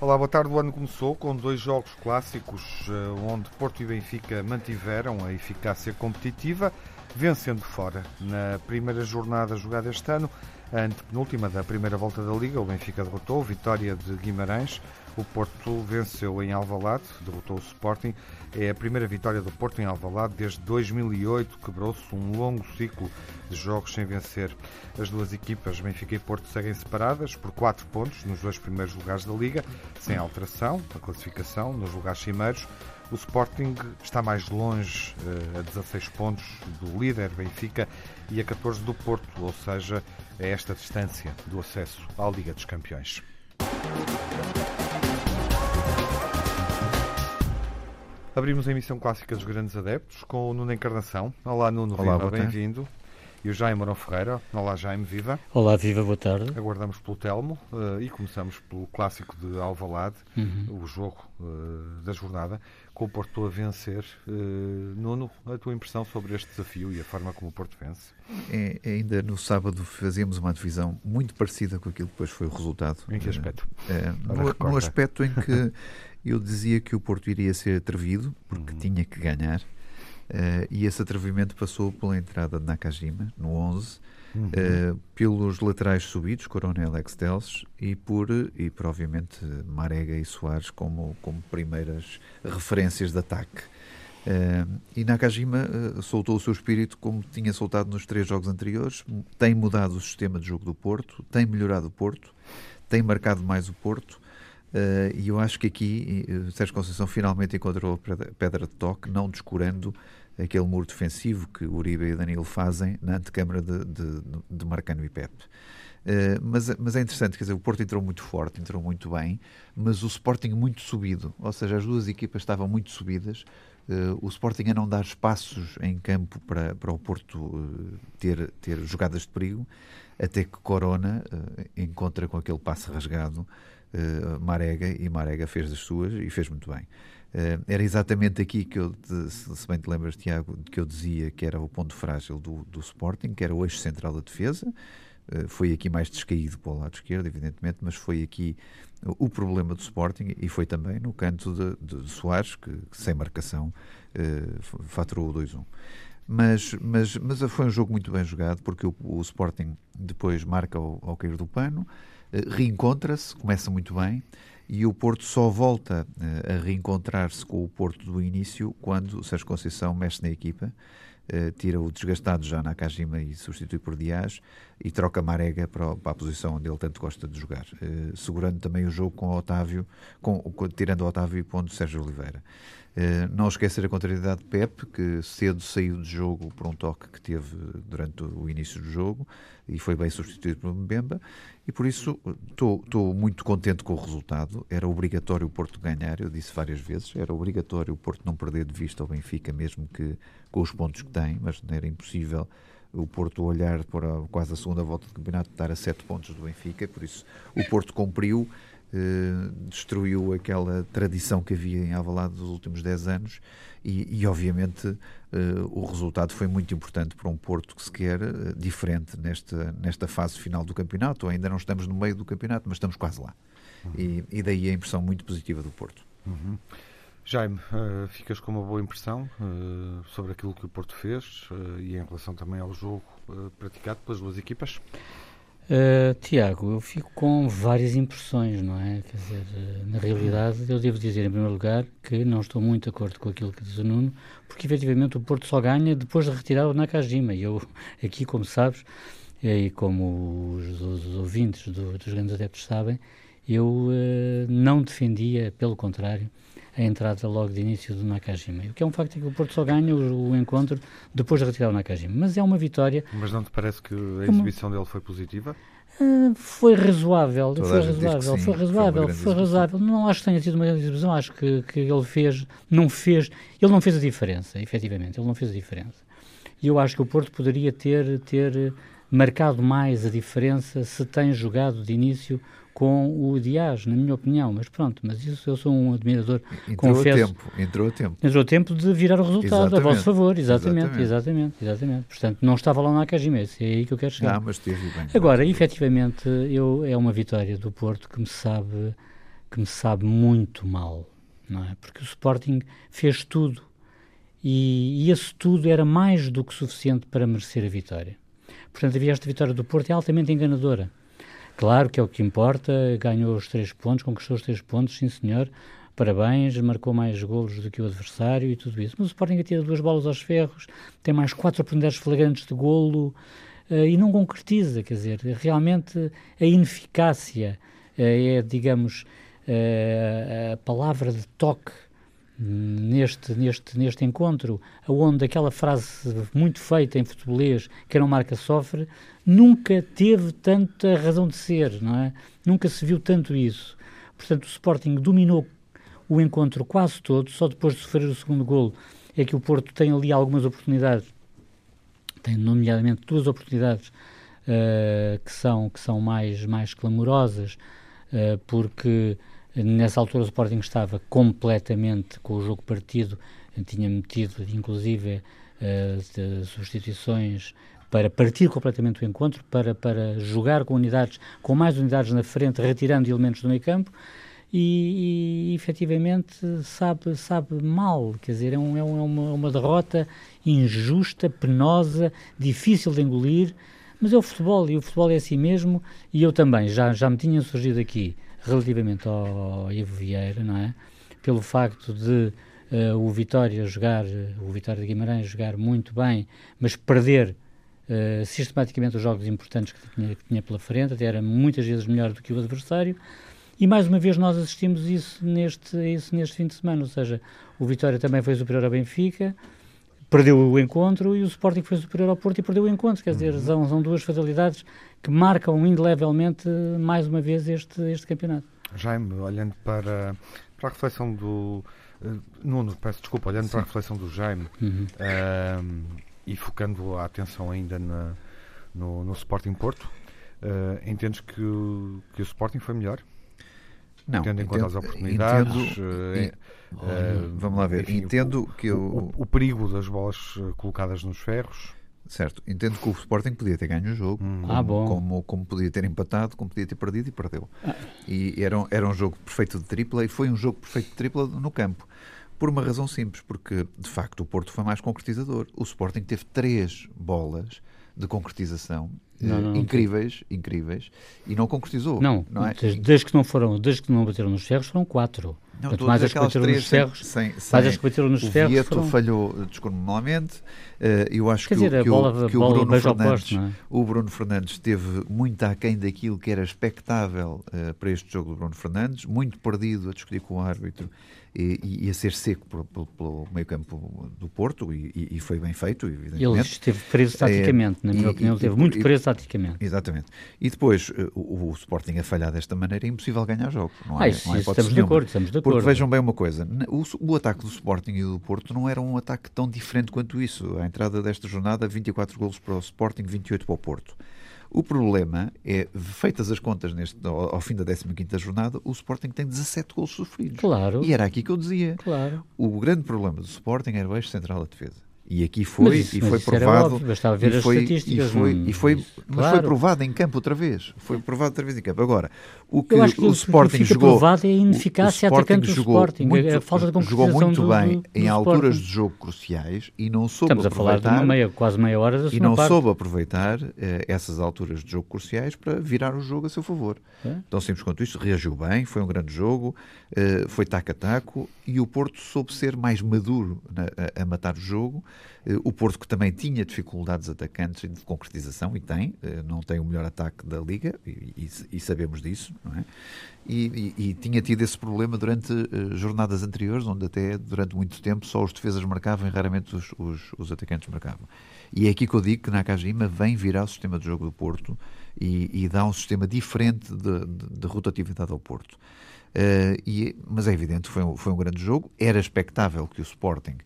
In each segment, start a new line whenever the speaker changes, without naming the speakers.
Olá, boa tarde. O ano começou com dois jogos clássicos eh, onde Porto e Benfica mantiveram a eficácia competitiva, vencendo fora. Na primeira jornada jogada este ano, a antepenúltima da primeira volta da Liga, o Benfica derrotou Vitória de Guimarães. O Porto venceu em Alvalade, derrotou o Sporting. É a primeira vitória do Porto em Alvalade desde 2008. Quebrou-se um longo ciclo de jogos sem vencer. As duas equipas, Benfica e Porto, seguem separadas por 4 pontos nos dois primeiros lugares da Liga, sem alteração a classificação nos lugares cimeiros. O Sporting está mais longe, eh, a 16 pontos do líder Benfica e a 14 do Porto, ou seja, a esta distância do acesso à Liga dos Campeões. Abrimos a emissão clássica dos Grandes Adeptos com o Nuno Encarnação. Olá, Nuno,
Olá,
bem-vindo. E o Jaime Morão Ferreira. Olá, Jaime, viva.
Olá, viva, boa tarde.
Aguardamos pelo Telmo uh, e começamos pelo clássico de Alvalade, uhum. o jogo uh, da jornada, com o Porto a vencer. Uh, Nuno, a tua impressão sobre este desafio e a forma como o Porto vence?
É, é ainda no sábado fazíamos uma divisão muito parecida com aquilo que depois foi o resultado.
Em que aspecto?
no, no aspecto em que eu dizia que o Porto iria ser atrevido, porque uhum. tinha que ganhar, uh, e esse atrevimento passou pela entrada de Nakajima, no 11, uhum. uh, pelos laterais subidos, Corona e Alex Teles, e por, e por obviamente Marega e Soares como, como primeiras referências de ataque. Uh, e Nakajima uh, soltou o seu espírito como tinha soltado nos três jogos anteriores, tem mudado o sistema de jogo do Porto, tem melhorado o Porto, tem marcado mais o Porto Uh, e eu acho que aqui Sérgio Conceição finalmente encontrou a pedra de toque, não descurando aquele muro defensivo que Uribe e Danilo fazem na antecâmara de, de, de Marcano e Pepe. Uh, mas, mas é interessante, quer dizer, o Porto entrou muito forte, entrou muito bem, mas o Sporting muito subido, ou seja, as duas equipas estavam muito subidas, uh, o Sporting a não dar espaços em campo para, para o Porto uh, ter, ter jogadas de perigo, até que Corona encontra com aquele passe rasgado Marega e Marega fez das suas e fez muito bem. Uh, era exatamente aqui que eu, se bem te lembras, Tiago, que eu dizia que era o ponto frágil do, do Sporting, que era o eixo central da defesa. Uh, foi aqui mais descaído para o lado esquerdo, evidentemente, mas foi aqui o problema do Sporting e foi também no canto de, de Soares, que, sem marcação uh, faturou o 2-1. Mas, mas, mas foi um jogo muito bem jogado, porque o, o Sporting depois marca ao, ao cair do pano, eh, reencontra-se, começa muito bem, e o Porto só volta eh, a reencontrar-se com o Porto do início quando o Sérgio Conceição mexe na equipa, eh, tira o desgastado já na Kajima e substitui por Dias e troca Marega para, a posição onde ele tanto gosta de jogar, segurando também o jogo com Otávio, com, com, tirando o Otávio e pondo Sérgio Oliveira. Uh, não esquecer a contrariedade de Pep, que cedo saiu de jogo por um toque que teve durante o início do jogo e foi bem substituído por Mbemba. E por isso estou muito contente com o resultado. Era obrigatório o Porto ganhar, eu disse várias vezes, era obrigatório o Porto não perder de vista o Benfica, mesmo que com os pontos que tem, mas era impossível o Porto olhar para quase a segunda volta do campeonato estar a sete pontos do Benfica, por isso o Porto cumpriu eh, destruiu aquela tradição que havia em Alvalade dos últimos 10 anos e, e obviamente, o resultado foi muito importante para um Porto que se quer uh, diferente nesta, nesta fase final do campeonato. Ainda não estamos no meio do campeonato, mas estamos quase lá. Uhum. E, e, daí a impressão muito positiva do Porto.
Uhum. Jaime, uh, ficas com uma boa impressão uh, sobre aquilo que o Porto fez uh, e em relação também ao jogo praticado pelas duas equipas?
Uh, Tiago, eu fico com várias impressões, não é? Quer dizer, uh, na realidade, eu devo dizer, em primeiro lugar, que não estou muito de acordo com aquilo que diz o Nuno, porque efetivamente o Porto só ganha depois de retirar o Nakajima. E eu, aqui, como sabes, e como os, os ouvintes do, dos grandes adeptos sabem, eu uh, não defendia, pelo contrário, a entrada logo de início do Nakajima. O que é um facto é que o Porto só ganha o, o encontro depois de retirar o Nakajima. Mas é uma vitória.
Mas não te parece que a exibição uma... dele foi positiva?
Uh, foi razoável, Toda foi razoável, sim, foi razoável, foi, foi razoável. Não acho que tenha sido uma grande exibição, acho que, que ele fez, não fez, ele não fez a diferença, efetivamente, ele não fez a diferença. E eu acho que o Porto poderia ter, ter marcado mais a diferença se tem jogado de início com o Dias, na minha opinião, mas pronto, mas isso eu sou um admirador,
entrou
confesso.
Tempo, entrou a tempo.
Entrou tempo de virar o resultado exatamente. a vosso favor, exatamente, exatamente, exatamente, exatamente. Portanto, não estava lá na Nakajima, é aí que eu quero chegar.
Ah, mas teve bem.
Agora, efetivamente, eu, é uma vitória do Porto que me sabe que me sabe muito mal, não é? Porque o Sporting fez tudo e, e esse tudo era mais do que suficiente para merecer a vitória. Portanto, havia esta vitória do Porto é altamente enganadora. Claro que é o que importa, ganhou os três pontos, conquistou os três pontos, sim senhor, parabéns, marcou mais golos do que o adversário e tudo isso. Mas o Sporting atira duas bolas aos ferros, tem mais quatro oportunidades flagrantes de golo uh, e não concretiza, quer dizer, realmente a ineficácia uh, é, digamos, uh, a palavra de toque neste, neste, neste encontro, onde aquela frase muito feita em futebolês, que um marca sofre, nunca teve tanta razão de ser, não é? Nunca se viu tanto isso. Portanto, o Sporting dominou o encontro quase todo, só depois de sofrer o segundo golo é que o Porto tem ali algumas oportunidades, tem nomeadamente duas oportunidades uh, que são, que são mais, mais clamorosas, uh, porque Nessa altura o Sporting estava completamente com o jogo partido, tinha metido inclusive uh, substituições para partir completamente o encontro, para, para jogar com unidades, com mais unidades na frente, retirando elementos do meio campo, e, e efetivamente sabe, sabe mal, quer dizer, é, um, é uma, uma derrota injusta, penosa, difícil de engolir, mas é o futebol, e o futebol é assim mesmo, e eu também, já, já me tinha surgido aqui relativamente ao Ivo Vieira, não é? Pelo facto de uh, o Vitória jogar, o Vitória de Guimarães jogar muito bem, mas perder uh, sistematicamente os jogos importantes que tinha, que tinha pela frente, até era muitas vezes melhor do que o adversário. E mais uma vez nós assistimos isso neste, isso neste fim de semana, ou seja, o Vitória também foi superior ao Benfica, perdeu o encontro e o Sporting foi superior ao Porto e perdeu o encontro. Quer dizer, uhum. são, são duas fatalidades que marcam indelevelmente mais uma vez este, este campeonato.
Jaime, olhando para, para a reflexão do. Uh, Nuno, peço desculpa, olhando Sim. para a reflexão do Jaime uhum. uh, e focando a atenção ainda na, no, no Sporting Porto, uh, entendes que, que o Sporting foi melhor?
Não,
tendo em conta as oportunidades.
Entendo, uh, vamos lá ver. Enfim, entendo o, que eu...
o, o, perigo das bolas colocadas nos ferros.
Certo, entendo que o Sporting podia ter ganho o jogo, hum. como, ah, como, como, podia ter empatado, como podia ter perdido e perdeu. Ah. E era, era um jogo perfeito de tripla e foi um jogo perfeito de tripla no campo. Por uma razão simples, porque de facto o Porto foi mais concretizador. O Sporting teve três bolas de concretização não, não, incríveis, incríveis, e não concretizou.
Não, não é? desde, que não foram, desde que não bateram nos ferros, foram quatro. Não, Quanto mais as bateram nos ferros, sem, sem, mais as nos
o
ferros.
O Vieto foram... falhou descomunalmente. Uh, eu acho
Quer
que,
dizer,
o, que,
bola,
o, que
bola,
o Bruno Fernandes,
oposto, é?
o Bruno Fernandes teve muito aquém daquilo que era expectável uh, para este jogo do Bruno Fernandes, muito perdido a discutir com o árbitro e, e a ser seco pelo, pelo meio campo do Porto e, e, foi bem feito, evidentemente.
Ele esteve preso taticamente, é, na minha e, opinião, ele esteve muito preso taticamente.
Exatamente. E depois, eh, o, o, Sporting a falhar desta maneira é impossível ganhar jogos. Não há,
ah, isso,
não há
isso estamos de acordo, estamos de acordo.
Porque vejam bem uma coisa, o, o, ataque do Sporting e do Porto não era um ataque tão diferente quanto isso. A entrada desta jornada, 24 golos para o Sporting, 28 para o Porto. O problema é, feitas as contas neste, ao, ao fim da 15ª jornada, o Sporting tem 17 gols sofridos.
Claro.
E era aqui que eu dizia.
Claro.
O grande problema do Sporting era o eixo central da defesa. E aqui foi, isso, e foi provado.
Óbvio, bastava ver
e foi,
as estatísticas.
E foi, e foi, claro. Mas foi provado em campo outra vez. Foi provado outra vez em campo. Agora, o que,
que
o Sporting que jogou.
provado é a ineficácia
o, o
atacante do Sporting. Muito, a falta de
jogou muito
do,
bem
do, do
em alturas de jogo cruciais e não soube
Estamos a falar de uma meia, quase meia hora da
E não parte. soube aproveitar eh, essas alturas de jogo cruciais para virar o jogo a seu favor. É? Tão simples quanto isto. Reagiu bem, foi um grande jogo, eh, foi taco a taco e o Porto soube ser mais maduro na, a, a matar o jogo. Eh, o Porto que também tinha dificuldades atacantes de concretização, e tem, eh, não tem o melhor ataque da Liga, e, e, e sabemos disso, não é? E, e, tinha tido esse problema durante uh, jornadas anteriores, onde até durante muito tempo só os defesas marcavam e raramente os, os, os atacantes marcavam. E é aqui que eu digo que Nakajima vem virar o sistema de jogo do Porto e, e dá um sistema diferente de, de, de rotatividade ao Porto. Uh, e, mas é evidente, foi um, foi um grande jogo. Era expectável que o Sporting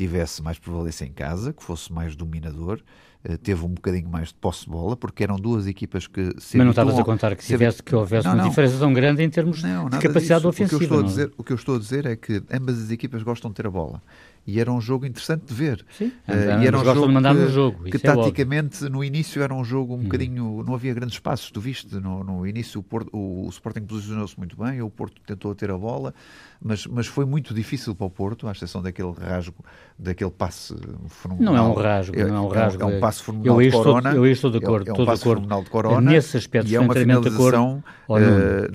tivesse mais prevalência em casa, que fosse mais dominador, uh, teve um bocadinho mais de posse de bola, porque eram duas equipas que
se Mas não estavas a contar que, se tivesse, que houvesse não, uma não. diferença tão grande em termos não, de capacidade disso. ofensiva.
O que, eu estou a dizer, o que eu estou a dizer é que ambas as equipas gostam de ter a bola e era um jogo interessante de ver.
Sim, uh, e era um jogo de mandar
que,
no jogo.
que é taticamente óbvio. no início era um jogo um hum. bocadinho, não havia grandes passos, tu viste, no, no início o, Porto, o, o Sporting posicionou-se muito bem, o Porto tentou ter a bola, mas, mas foi muito difícil para o Porto, à exceção daquele rasgo, daquele passe
fenomenal. Não é um rasgo, é, não é um rasgo.
É, um, é um passe fenomenal eu de Corona.
Estou, eu estou de acordo,
é,
é um
passe
fenomenal
de Corona.
Nesse aspecto
e é uma finalização,
uh,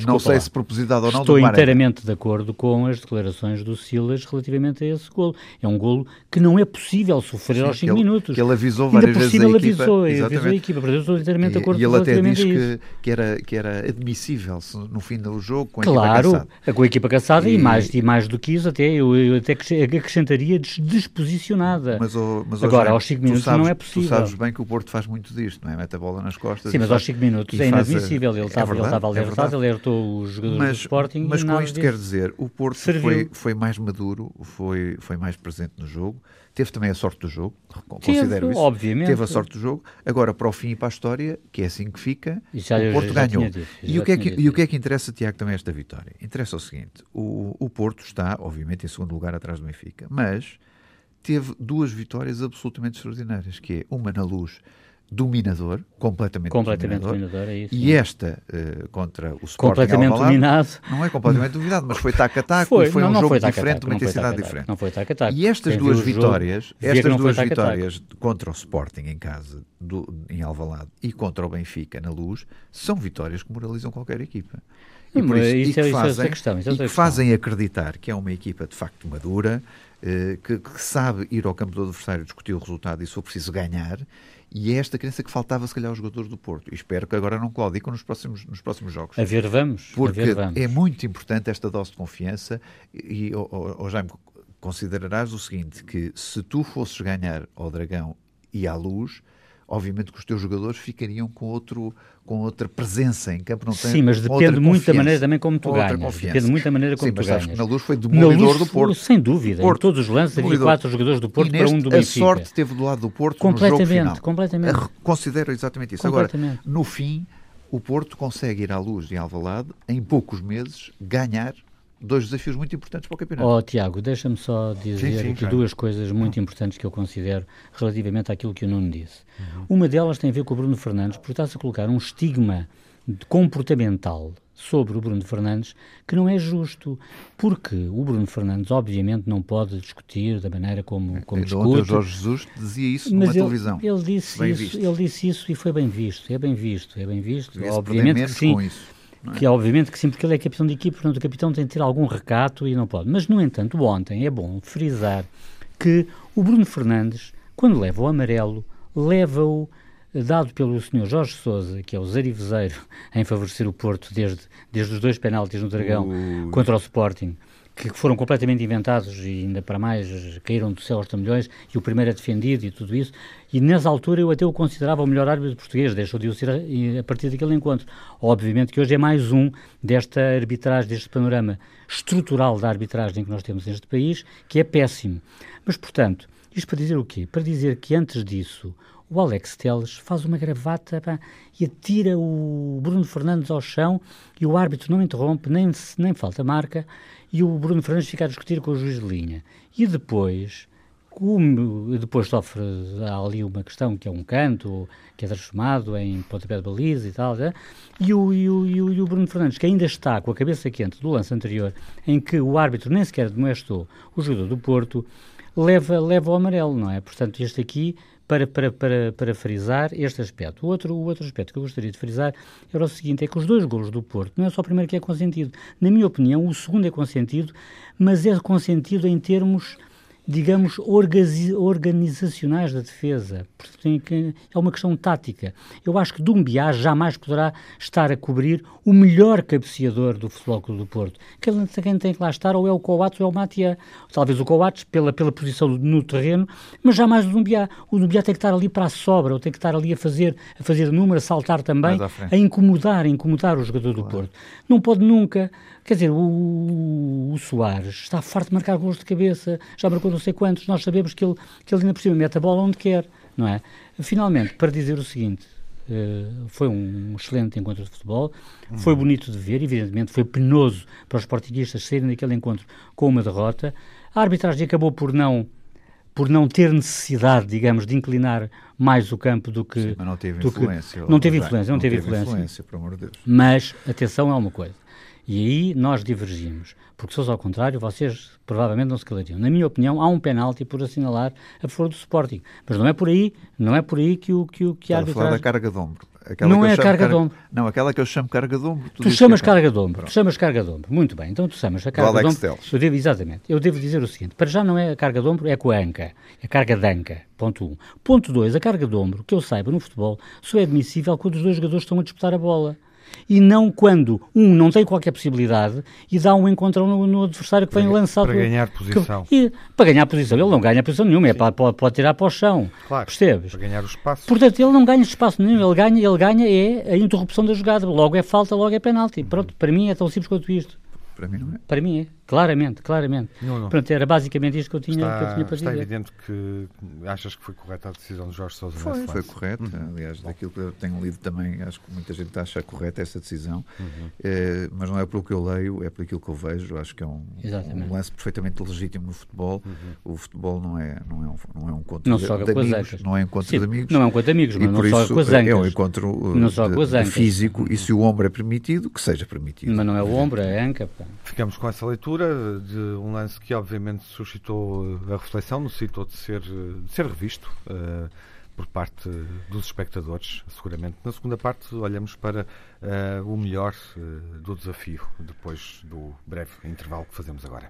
não sei lá. se propositado ou não,
Estou inteiramente de acordo com as declarações do Silas relativamente a esse golo. É um golo que não é possível sofrer Sim, aos 5 minutos.
Ele avisou várias vezes
a
equipa.
Avisou, avisou a equipa, eu estou inteiramente de acordo
e, e ele até diz que, que, era, que era admissível no fim do jogo com a
claro,
equipa caçada.
com a equipa caçada e, e, mais, e mais do que isso até, eu, eu até acrescentaria desposicionada.
Mas, oh, mas
Agora, aos 5 minutos sabes, não é possível.
Tu sabes bem que o Porto faz muito disto, não é? Mete a bola nas costas.
Sim, mas aos 5 minutos é inadmissível. Ele estava é verdade, ele estava ele alertou os jogadores
mas,
do Sporting.
Mas com isto quer dizer, o Porto foi, foi mais maduro, foi, foi mais presente no jogo. Teve também a sorte do jogo, considero Teve, isso.
Obviamente.
Teve a sorte do jogo. Agora, para o fim e para a história, que é assim que fica, o Porto ganhou. Dito, e, o que é que, e o que é que interessa, Tiago, também esta vitória? Interessa o seguinte: o, o Porto está, obviamente, em segundo lugar atrás do Benfica, mas teve duas vitórias absolutamente extraordinárias, que é uma na luz dominador, completamente,
completamente
dominador,
dominador é isso,
e esta uh, contra o Sporting
completamente
Alvalade,
dominado
não é completamente dominado, mas foi tac-a-tac, foi, foi não, um não jogo foi diferente, uma intensidade diferente.
Não foi tac-a-tac.
E estas Quem duas vitórias, estas duas vitórias contra o Sporting em casa, do, em Alvalade, e contra o Benfica na Luz, são vitórias que moralizam qualquer equipa.
E, por isso, isso, e que é, fazem, questão,
e que fazem acreditar que é uma equipa de facto madura, eh, que, que, sabe ir ao campo do adversário discutir o resultado e se for preciso ganhar e é esta crença que faltava, se calhar, aos jogadores do Porto. E espero que agora não claudicam nos próximos, nos próximos jogos.
A ver, vamos.
Porque
ver, vamos.
é muito importante esta dose de confiança. E, oh, oh, Jaime, considerarás o seguinte: que se tu fosses ganhar ao Dragão e à Luz, obviamente que os teus jogadores ficariam com outro com outra presença em campo. Não tem
Sim, mas depende muito da maneira também como tu ganhas. Confiança. Depende muito da maneira como
Sim,
tu ganhas.
na luz foi demolidor do Porto.
Sem dúvida. Porto. Em todos os lances havia quatro jogadores do Porto para um do Benfica.
A sorte teve do lado do Porto
completamente,
no jogo final.
Completamente.
Considero exatamente isso. Agora, no fim, o Porto consegue ir à luz de Alvalade em poucos meses ganhar dois desafios muito importantes para o campeonato.
Oh, Tiago, deixa-me só dizer sim, sim, aqui duas coisas muito importantes que eu considero relativamente àquilo que o Nuno disse. Uhum. Uma delas tem a ver com o Bruno Fernandes, porque está-se a colocar um estigma comportamental sobre o Bruno Fernandes que não é justo, porque o Bruno Fernandes obviamente não pode discutir da maneira como, como
é,
discute.
O Jorge Jesus dizia isso numa
ele,
televisão.
Ele disse, isso, ele disse isso e foi bem visto, é bem visto, é bem visto. Obviamente que sim. É? Que é obviamente que sim, porque ele é capitão de equipe, portanto o capitão tem de ter algum recato e não pode. Mas, no entanto, ontem é bom frisar que o Bruno Fernandes, quando leva o amarelo, leva-o dado pelo Sr. Jorge Sousa, que é o zarivezeiro em favorecer o Porto desde, desde os dois penaltis no Dragão Ui. contra o Sporting, que foram completamente inventados e ainda para mais caíram do céu aos milhões e o primeiro é defendido e tudo isso. E nessa altura eu até o considerava o melhor árbitro português, deixou de o ser a, a partir daquele encontro. Obviamente que hoje é mais um desta arbitragem, deste panorama estrutural da arbitragem que nós temos neste país, que é péssimo. Mas, portanto, isto para dizer o quê? Para dizer que antes disso o Alex Teles faz uma gravata pá, e atira o Bruno Fernandes ao chão e o árbitro não interrompe, nem, nem falta marca, e o Bruno Fernandes fica a discutir com o juiz de linha. E depois, como depois sofre ali uma questão que é um canto, que é transformado em pontapé de baliza e tal, e, o, e, o, e, o, Bruno Fernandes, que ainda está com a cabeça quente do lance anterior, em que o árbitro nem sequer demoestou o jogador do Porto, leva, leva o amarelo, não é? Portanto, este aqui para, para, para, para frisar este aspecto. O outro, o outro aspecto que eu gostaria de frisar era o seguinte, é que os dois golos do Porto, não é só o primeiro que é consentido. Na minha opinião, o segundo é consentido, mas é consentido em termos digamos, organizacionais da defesa. É uma questão tática. Eu acho que Dumbiá jamais poderá estar a cobrir o melhor cabeceador do Futebol Clube do Porto. Quem tem que lá estar ou é o Coates ou é o Matia. Talvez o Coates pela, pela posição no terreno, mas jamais o Dumbiá. O Dumbiá tem que estar ali para a sobra, ou tem que estar ali a fazer, a fazer número, a saltar também, a incomodar, a incomodar o jogador do claro. Porto. Não pode nunca Quer dizer, o, o Soares está farto de marcar gols de cabeça, já marcou não sei quantos, nós sabemos que ele, que ele ainda por cima mete a bola onde quer, não é? Finalmente, para dizer o seguinte, uh, foi um excelente encontro de futebol, uhum. foi bonito de ver, evidentemente foi penoso para os sportinguistas saírem daquele encontro com uma derrota. A arbitragem acabou por não por não ter necessidade, digamos, de inclinar mais o campo do que. Sim,
mas não teve influência.
Que, não teve influência, não, não teve, teve influência.
influência. por amor de Deus.
Mas, atenção é uma coisa. E aí nós divergimos. Porque se fosse ao contrário, vocês provavelmente não se calariam. Na minha opinião, há um penalti por assinalar a favor do Sporting. Mas não é por aí, não é por aí que o que, o, que a
arbitragem... falar da carga de ombro.
Aquela não é a carga, carga de ombro.
Não, aquela que eu chamo carga de ombro.
Tu, tu chamas é carga de ombro. Tu chamas carga de ombro. Muito bem. Então tu chamas a carga de ombro. Eu devo, exatamente. Eu devo dizer o seguinte. Para já não é a carga de ombro, é com a anca. É a carga de anca. Ponto 1. Um. Ponto 2. A carga de ombro, que eu saiba no futebol, só é admissível quando os dois jogadores estão a disputar a bola e não quando um não tem qualquer possibilidade e dá um encontrão no, no adversário que vem lançado.
Para ganhar posição.
Que, e, para ganhar posição. Ele não ganha posição nenhuma, é para, pode, pode tirar para o chão.
Claro,
percebes?
Para ganhar o espaço.
Portanto, ele não ganha espaço nenhum, ele ganha, ele ganha é a interrupção da jogada. Logo é falta, logo é penalti. Pronto, para mim é tão simples quanto isto.
Para mim não é.
Para mim é. Claramente, claramente. Não, não. Pronto, era basicamente isto que eu tinha,
está,
que eu tinha para
está
dizer.
Está evidente que achas que foi correta a decisão de Jorge Sousa
Foi, foi correta. Uhum. Aliás, daquilo que eu tenho lido também, acho que muita gente acha correta essa decisão. Uhum. É, mas não é pelo que eu leio, é pelo que eu vejo. Acho que é um, um lance perfeitamente legítimo no futebol. Uhum. O futebol não é, não é um, não é um encontro
não
de,
de
amigos. Não é um encontro
Sim,
de amigos.
Não é um encontro de amigos, mas não
por
só
isso
com as ancas.
É um encontro
não
de,
com as ancas.
físico. E se o ombro é permitido, que seja permitido.
Mas não é o ombro, é a anca. Pá.
Ficamos com essa leitura de um lance que obviamente suscitou eh, a reflexão, necessitou de ser, eh, de ser revisto uh, por parte dos espectadores, seguramente. Na segunda parte, olhamos para uh, o melhor uh, do desafio, depois do breve intervalo que fazemos agora.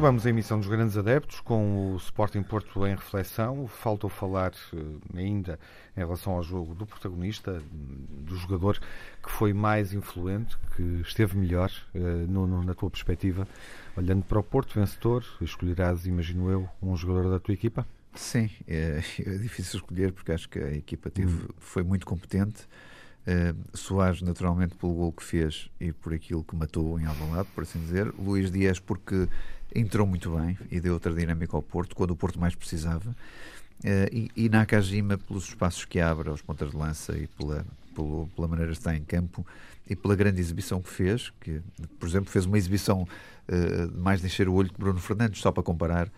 Retomamos a emissão dos grandes adeptos com o Sporting Porto em reflexão. Faltou falar ainda em relação ao jogo do protagonista, do jogador que foi mais influente, que esteve melhor, uh, no, na tua perspectiva, olhando para o Porto vencedor, escolherás, imagino eu, um jogador da tua equipa?
Sim, é, é difícil escolher porque acho que a equipa teve, hum. foi muito competente. Uh, Soares, naturalmente, pelo gol que fez e por aquilo que matou em Alvalade, por assim dizer. Luís Dias, porque entrou muito bem e deu outra dinâmica ao Porto, quando o Porto mais precisava. Uh, e, e Nakajima, pelos espaços que abre aos pontas de lança e pela, pela, pela maneira que está em campo e pela grande exibição que fez, que, por exemplo, fez uma exibição uh, mais de encher o olho que Bruno Fernandes, só para comparar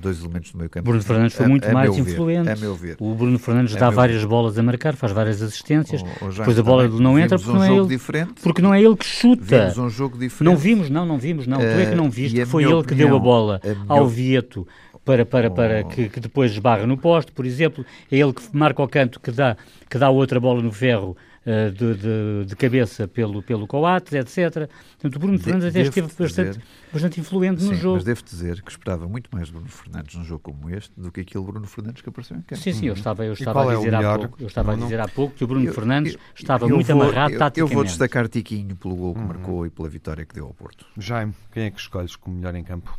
dois elementos do meio campo.
Bruno Fernandes foi muito mais influente.
Ver, meu ver.
O Bruno Fernandes dá várias ver. bolas a marcar, faz várias assistências, oh, oh, depois a bola não entra porque, um não é ele,
diferente.
porque não é ele que chuta.
Vimos um jogo diferente.
Não vimos, não, não vimos, não. Uh, tu é que não viste, que foi ele opinião, que deu a bola a ao Vieto para, para, para oh. que, que, depois esbarra no poste, por exemplo, é ele que marca o canto que dá, que dá outra bola no ferro uh, de, de, de, cabeça pelo, pelo Coates, etc. Portanto, o Bruno de, Fernandes até esteve bastante, dizer, bastante influente
sim,
no jogo.
Mas devo dizer que esperava muito mais Bruno Fernandes num jogo como este do que aquele Bruno Fernandes que apareceu em campo.
Sim, sim, eu estava, eu estava a é dizer é há pouco, eu estava a dizer há pouco que o Bruno eu, Fernandes eu, estava eu muito vou, amarrado eu, taticamente.
Eu vou destacar Tiquinho pelo gol que uhum. marcou e pela vitória que deu ao Porto.
Jaime, quem é que escolhes como melhor em campo?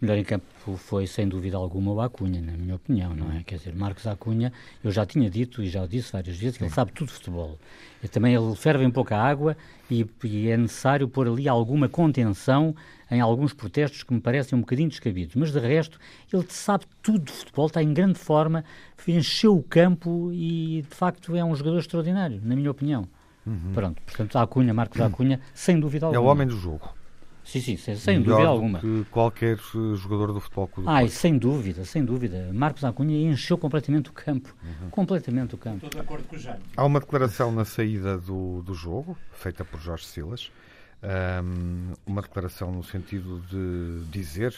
Melhor em campo foi, sem dúvida alguma, o Acunha, na minha opinião, não é? Quer dizer, Marcos Acunha, eu já tinha dito e já o disse várias vezes que ele sabe tudo de futebol. E também ele ferve em pouca água e, e, é necessário pôr ali alguma contenção em alguns protestos que me parecem um bocadinho descabidos. Mas de resto, ele sabe tudo de futebol, está em grande forma, encheu o campo e de facto é um jogador extraordinário, na minha opinião. Uhum. Pronto, portanto, Acunha, Marcos Acunha, sem dúvida alguma.
É o homem do jogo.
Sim, sim, sem, sem dúvida alguma.
que qualquer eh, jogador do futebol clube.
Ai, sem dúvida, sem dúvida. Marcos Acunha encheu completamente o campo. Uhum. Completamente o campo.
Estou de acordo com o Jaime.
Há uma declaração na saída do, do jogo, feita por Jorge Silas. Um, uma declaração no sentido de dizer,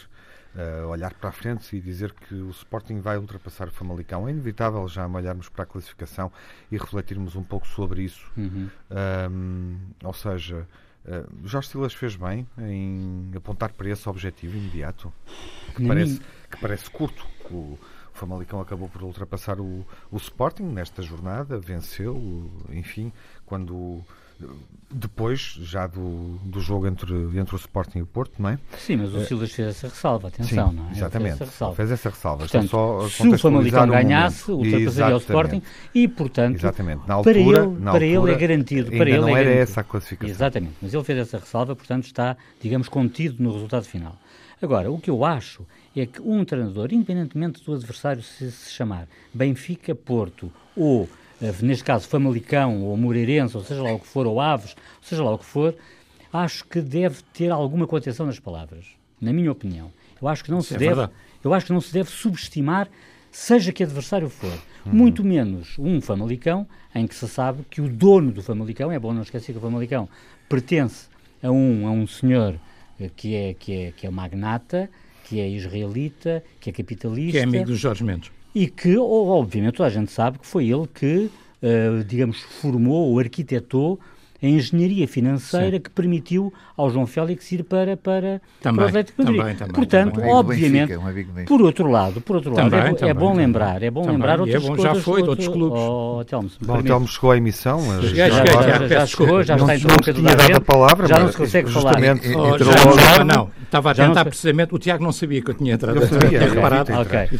uh, olhar para a frente e dizer que o Sporting vai ultrapassar o Famalicão. É inevitável já olharmos para a classificação e refletirmos um pouco sobre isso. Uhum. Um, ou seja, Uh, Jorge Silas fez bem em apontar para esse objetivo imediato, que, parece, que parece curto. O, Famalicão acabou por ultrapassar o, o Sporting nesta jornada, venceu, enfim, quando depois já do, do jogo entre, entre o Sporting e o Porto, não é?
Sim, mas o eh, Silas fez essa ressalva, atenção,
Sim,
não é?
Exatamente,
fez essa ressalva.
Fez essa ressalva.
Portanto, só se o Famalicão ganhasse, ultrapassaria o Sporting e, portanto,
exatamente. Na altura, para, ele,
na para ele é garantido. Para ele
não
é
era
garantido.
essa a classificação.
Exatamente, mas ele fez essa ressalva, portanto está, digamos, contido no resultado final. Agora, o que eu acho é que um treinador, independentemente do adversário se, se chamar Benfica, Porto ou, neste caso, Famalicão ou Moreirense, ou seja lá o que for, ou Aves, seja lá o que for, acho que deve ter alguma contenção nas palavras, na minha opinião. Eu acho que não se é deve, eu acho que não se deve subestimar seja que adversário for. Uhum. Muito menos um Famalicão, em que se sabe que o dono do Famalicão, é bom não esquecer que o Famalicão pertence a um, a um senhor eh, que é, que, é, que é magnata, que é israelita, que é capitalista.
Que é amigo dos Jorge Mendes.
E que, obviamente, toda a gente sabe que foi ele que, uh, digamos, formou ou arquitetou a engenharia financeira Sim. que permitiu ao João Félix ir para, para, também, para o Atlético Madrid. Também, também, Portanto, também. obviamente, Benfica, por outro lado, por outro lado é, é, bom lembrar, é bom lembrar outras é bom,
coisas. Já foi de outros clubes.
Oh, Telmo, bom, o Telmo chegou à emissão.
Já, já, já, já chegou, já está em troca
do a palavra,
já não se consegue falar.
Oh, não, estava a tentar precisamente, o Tiago não sabia que eu tinha entrado. Eu sabia, reparado.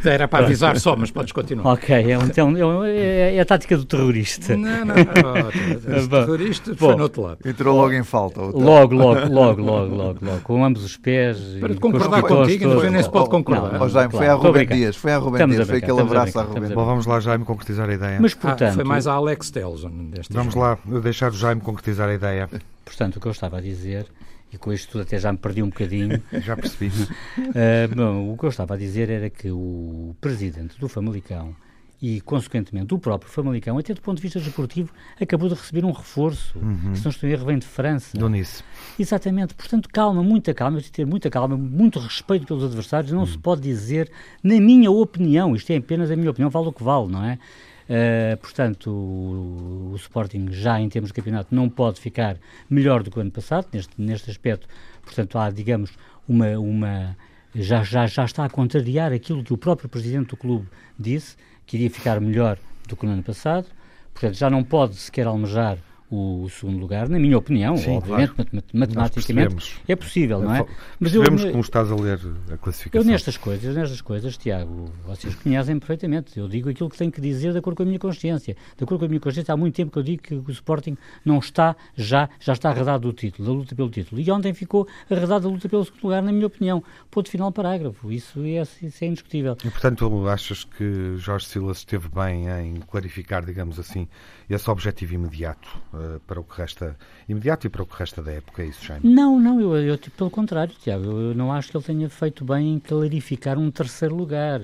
Era para avisar só, mas podes continuar.
Ok, é a tática do terrorista.
Não, não, o terrorista foi no outro lado.
Entrou logo em falta.
Logo, logo, logo, logo, logo, logo, com ambos os pés.
Para concordar contigo, todos, nem se pode concordar.
Não, Jaime, foi a Rubem Dias, foi a Rubem Dias, foi aquele abraço à Rubem
Bom, vamos lá, Jaime, concretizar a ideia.
Mas, portanto, ah,
foi mais a Alex Telson.
Vamos lá, deixar o Jaime concretizar a ideia.
Portanto, o que eu estava a dizer e com isto tudo até já me perdi um bocadinho.
já percebi.
Uh, bom, o que eu estava a dizer era que o presidente do Famalicão e, consequentemente, o próprio Famalicão, até do ponto de vista desportivo, acabou de receber um reforço. Uhum. Se não estou em erro, vem de França.
Donice.
Exatamente. Portanto, calma, muita calma, de ter muita calma, muito respeito pelos adversários. Não uhum. se pode dizer, na minha opinião, isto é apenas a minha opinião, vale o que vale, não é? Uh, portanto, o, o, Sporting já em termos de campeonato não pode ficar melhor do que o ano passado, neste, neste aspecto. Portanto, há, digamos, uma, uma já, já, já está a contrariar aquilo que o próprio presidente do clube disse, que iria ficar melhor do que no ano passado. Portanto, já não pode sequer almejar o, segundo lugar, na minha opinião, Sim, obviamente, claro. matematicamente é possível, não é?
Mas eu, como estás a ler a classificação.
Eu nestas coisas, nestas coisas, Tiago, vocês conhecem perfeitamente. Eu digo aquilo que tenho que dizer de acordo com a minha consciência. De acordo com a minha consciência, há muito tempo que eu digo que o Sporting não está já, já está arredado do título, da luta pelo título. E ontem ficou arredado da luta pelo segundo lugar, na minha opinião. Ponto final parágrafo. Isso é, isso é indiscutível.
E portanto, achas que Jorge Silas esteve bem em clarificar, digamos assim, esse objetivo imediato uh, para o que resta imediato e para o que resta da época, é isso, Jaime?
Não, não, eu, eu tipo, pelo contrário, Tiago, eu não acho que ele tenha feito bem em clarificar um terceiro lugar,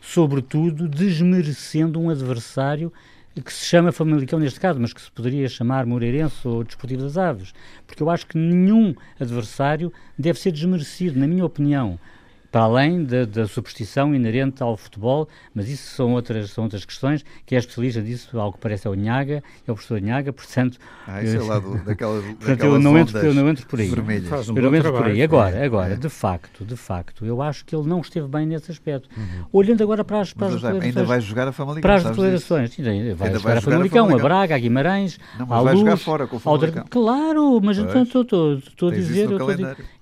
sobretudo desmerecendo um adversário que se chama Famalicão neste caso, mas que se poderia chamar Moreirense ou Desportivo das Aves, porque eu acho que nenhum adversário deve ser desmerecido, na minha opinião para além da, da, superstição inerente ao futebol, mas isso são outras, são outras questões, que é especialista disso, ao que parece é o Nhaga, é o professor Nhaga, portanto...
Ah, isso é lá do, daquela,
portanto, eu não, entro, eu não entro por aí. Um eu não entro trabalho. por aí. Agora, agora é. de facto, de facto, eu acho que ele não esteve bem nesse aspecto. Uhum. Olhando agora para as, para as
declarações... Ainda vai jogar a Famalicão,
Para as declarações, ainda, ainda vai, ainda jogar, vai a Famalicão, a, a Braga, a Guimarães,
não, mas a vai Luz, jogar fora com o Famalicão.
Claro, mas estou a dizer...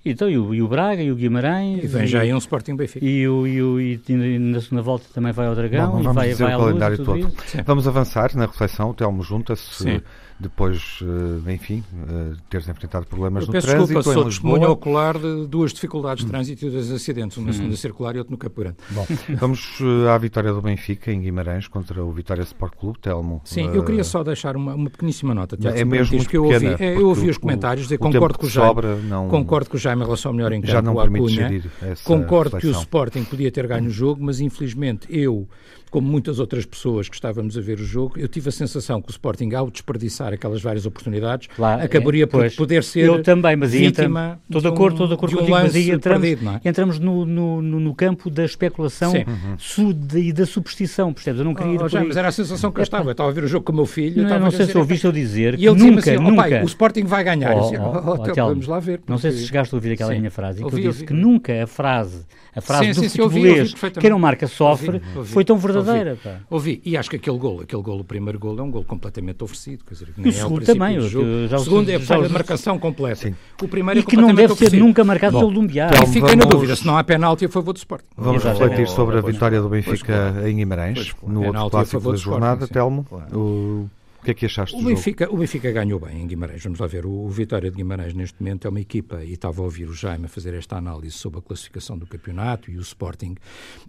Então, e o, e o Braga, e o Guimarães...
E vem já aí um Sporting Benfica.
E o, e, o, e na segunda volta também vai ao Dragão Bom, e vai, vai ao calendário luz, todo.
Vamos avançar na reflexão, o Telmo junta-se depois, uh, enfim, uh, teres enfrentado problemas
Eu
no trânsito
desculpa, sou testemunho ocular de duas dificuldades de hum. trânsito e dois acidentes, um na hum. segunda circular e outro no Campo Grande.
Bom, vamos uh, à vitória do Benfica em Guimarães contra o Vitória Sport Clube, Telmo.
Sim, eu queria só deixar uma, uma pequeníssima nota.
Tiago, é mesmo muito
que eu
pequena,
ouvi, é, eu ouvi os comentários, dizer, concordo com o Jaime, sobra, não, concordo com o Jaime em relação ao melhor em campo, já não permite Cunha, concordo reflexão. que o Sporting podia ter ganho o jogo, mas infelizmente eu como muitas outras pessoas que estávamos a ver o jogo, eu tive a sensação que o Sporting, ao desperdiçar aquelas várias oportunidades, claro, acabaria é, por poder ser
eu também, mas vítima estou de acordo, estou de acordo um contigo, mas aí entramos, perdido, é? entramos no, no, no, campo da especulação uhum. e da superstição, percebes? Eu não queria
oh, já, mas era a sensação que eu estava, eu estava a ver o jogo com o meu filho,
não, não sei se ouviste eu dizer
e ele
nunca,
assim,
oh, nunca... Pai,
o Sporting vai ganhar, oh, dizia, oh, oh, então, vamos lá ver.
Porque... Não sei se chegaste a ouvir aquela minha frase, que eu disse que nunca a frase a frase sim, do sim, futebolês, quem não marca sofre, ouvi, ouvi, foi tão verdadeira.
Ouvi, ouvi, e acho que aquele gol, aquele gol, o primeiro gol é um gol completamente oferecido. Quer dizer,
nem o segundo é o também. O,
segundo é a marcação completa. Sim.
O primeiro é e que não deve ser nunca marcado Bom, pelo Dumbiar.
Então, e fiquei na dúvida se não há penalti a favor do Sporting.
Vamos refletir sobre a vitória do Benfica em Guimarães, no outro clássico da jornada, Telmo. O que é que achaste
o Benfica, jogo? O Benfica ganhou bem em Guimarães. Vamos lá ver. O, o Vitória de Guimarães, neste momento, é uma equipa, e estava a ouvir o Jaime a fazer esta análise sobre a classificação do campeonato e o Sporting,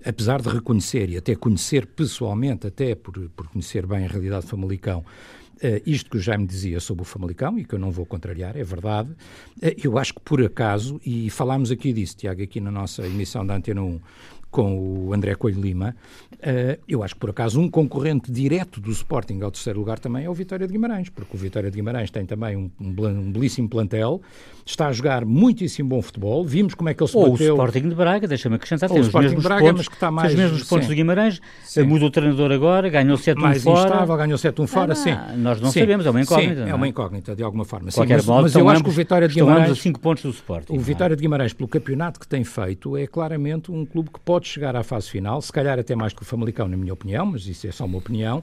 apesar de reconhecer e até conhecer pessoalmente, até por, por conhecer bem a realidade do Famalicão, Uh, isto que o Jaime dizia sobre o Famalicão, e que eu não vou contrariar, é verdade. Uh, eu acho que por acaso, e falámos aqui disso, Tiago, aqui na nossa emissão da Antena 1, com o André Coelho Lima, uh, eu acho que por acaso um concorrente direto do Sporting ao terceiro lugar também é o Vitória de Guimarães, porque o Vitória de Guimarães tem também um, um, um belíssimo plantel, está a jogar muitíssimo bom futebol, vimos como é que ele se
Ou
bateu...
o Sporting de Braga, deixa-me acrescentar, tem os Sporting mesmos Braga, pontos, mas que está mais... os mesmos pontos sim. do Guimarães, sim. muda o treinador agora, ganhou 7-1
mais
fora...
Mais instável, ganhou 7-1 fora, ah, sim.
Nós não sim. sabemos, é uma incógnita.
Sim, é uma incógnita, de alguma forma.
Qualquer
sim,
mas,
mas eu acho que o Vitória de Guimarães...
a 5 pontos do Sporting.
O é? Vitória de Guimarães, pelo campeonato que tem feito, é claramente um clube que pode chegar à fase final, se calhar até mais que o Famalicão, na minha opinião, mas isso é só uma opinião,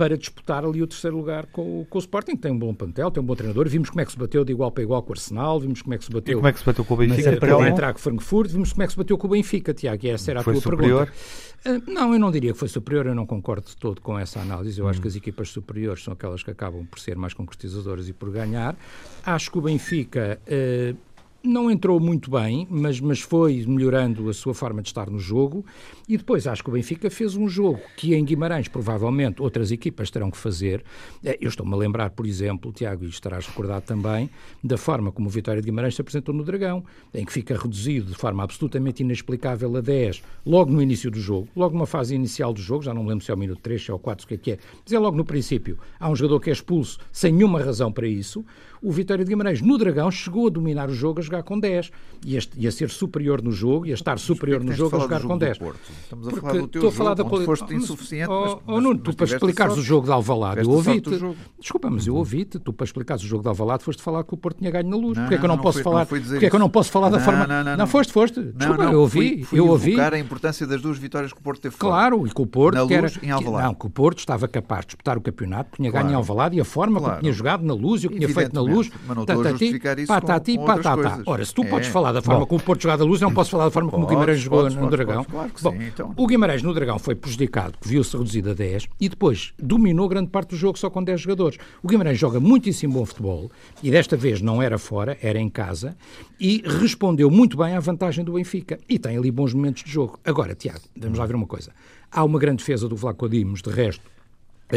para disputar ali o terceiro lugar com, com o Sporting, tem um bom plantel, tem um bom treinador. Vimos como é que se bateu de igual para igual com o Arsenal, vimos como é que se bateu.
E como é que se bateu com o Benfica?
Para entrar com o Frankfurt, vimos como é que se bateu com o Benfica, Tiago, e essa era a
foi
tua
superior?
pergunta. Uh, não, eu não diria que foi superior, eu não concordo de todo com essa análise. Eu hum. acho que as equipas superiores são aquelas que acabam por ser mais concretizadoras e por ganhar. Acho que o Benfica. Uh, não entrou muito bem, mas, mas foi melhorando a sua forma de estar no jogo. E depois acho que o Benfica fez um jogo que em Guimarães provavelmente outras equipas terão que fazer. Eh, eu estou-me a lembrar, por exemplo, Tiago, e estarás recordado também, da forma como o Vitória de Guimarães se apresentou no Dragão, em que fica reduzido de forma absolutamente inexplicável a 10, logo no início do jogo, logo numa fase inicial do jogo, já não me lembro se é o minuto 3, se é o 4, o que é que é, mas é logo no princípio. Há um jogador que é expulso sem nenhuma razão para isso o Vitória de Guimarães no Dragão chegou a dominar o jogo a jogar com 10 e a, e a ser superior no jogo e a estar superior no jogo a jogar com 10.
Estamos a falar do teu jogo, falar da foste insuficiente. Oh,
mas, oh, Nuno, tu para explicares o jogo de Alvalade, eu ouvi-te. Desculpa, mas eu ouvi-te, tu para explicares o jogo de Alvalade foste falar que o Porto tinha ganho na luz. Porquê é que eu não, posso falar? Porquê é que eu não posso falar da forma... Não, foste, foste. Desculpa, eu ouvi, eu ouvi.
a importância das duas vitórias que o Porto teve
Claro, e que o Porto
na
luz,
em Alvalade.
Não, que o Porto estava capaz de disputar o campeonato, tinha ganho em Alvalade e a forma como tinha jogado na luz e o que tinha feito na luz.
Mas não estou a justificar isso
patati,
com,
patata. Ora, se tu podes é. falar da forma Bom. como o Porto jogava da luz, não posso falar da forma como podes, o Guimarães jogou podes, no podes, Dragão.
Claro Bom, sim, então.
o Guimarães no Dragão foi prejudicado, viu-se reduzido a 10 e depois dominou grande parte do jogo só com 10 jogadores. O Guimarães joga muitíssimo bom futebol e desta vez não era fora, era em casa e respondeu muito bem à vantagem do Benfica e tem ali bons momentos de jogo. Agora, Tiago, vamos lá ver uma coisa. Há uma grande defesa do Vlaco Dimos, de resto,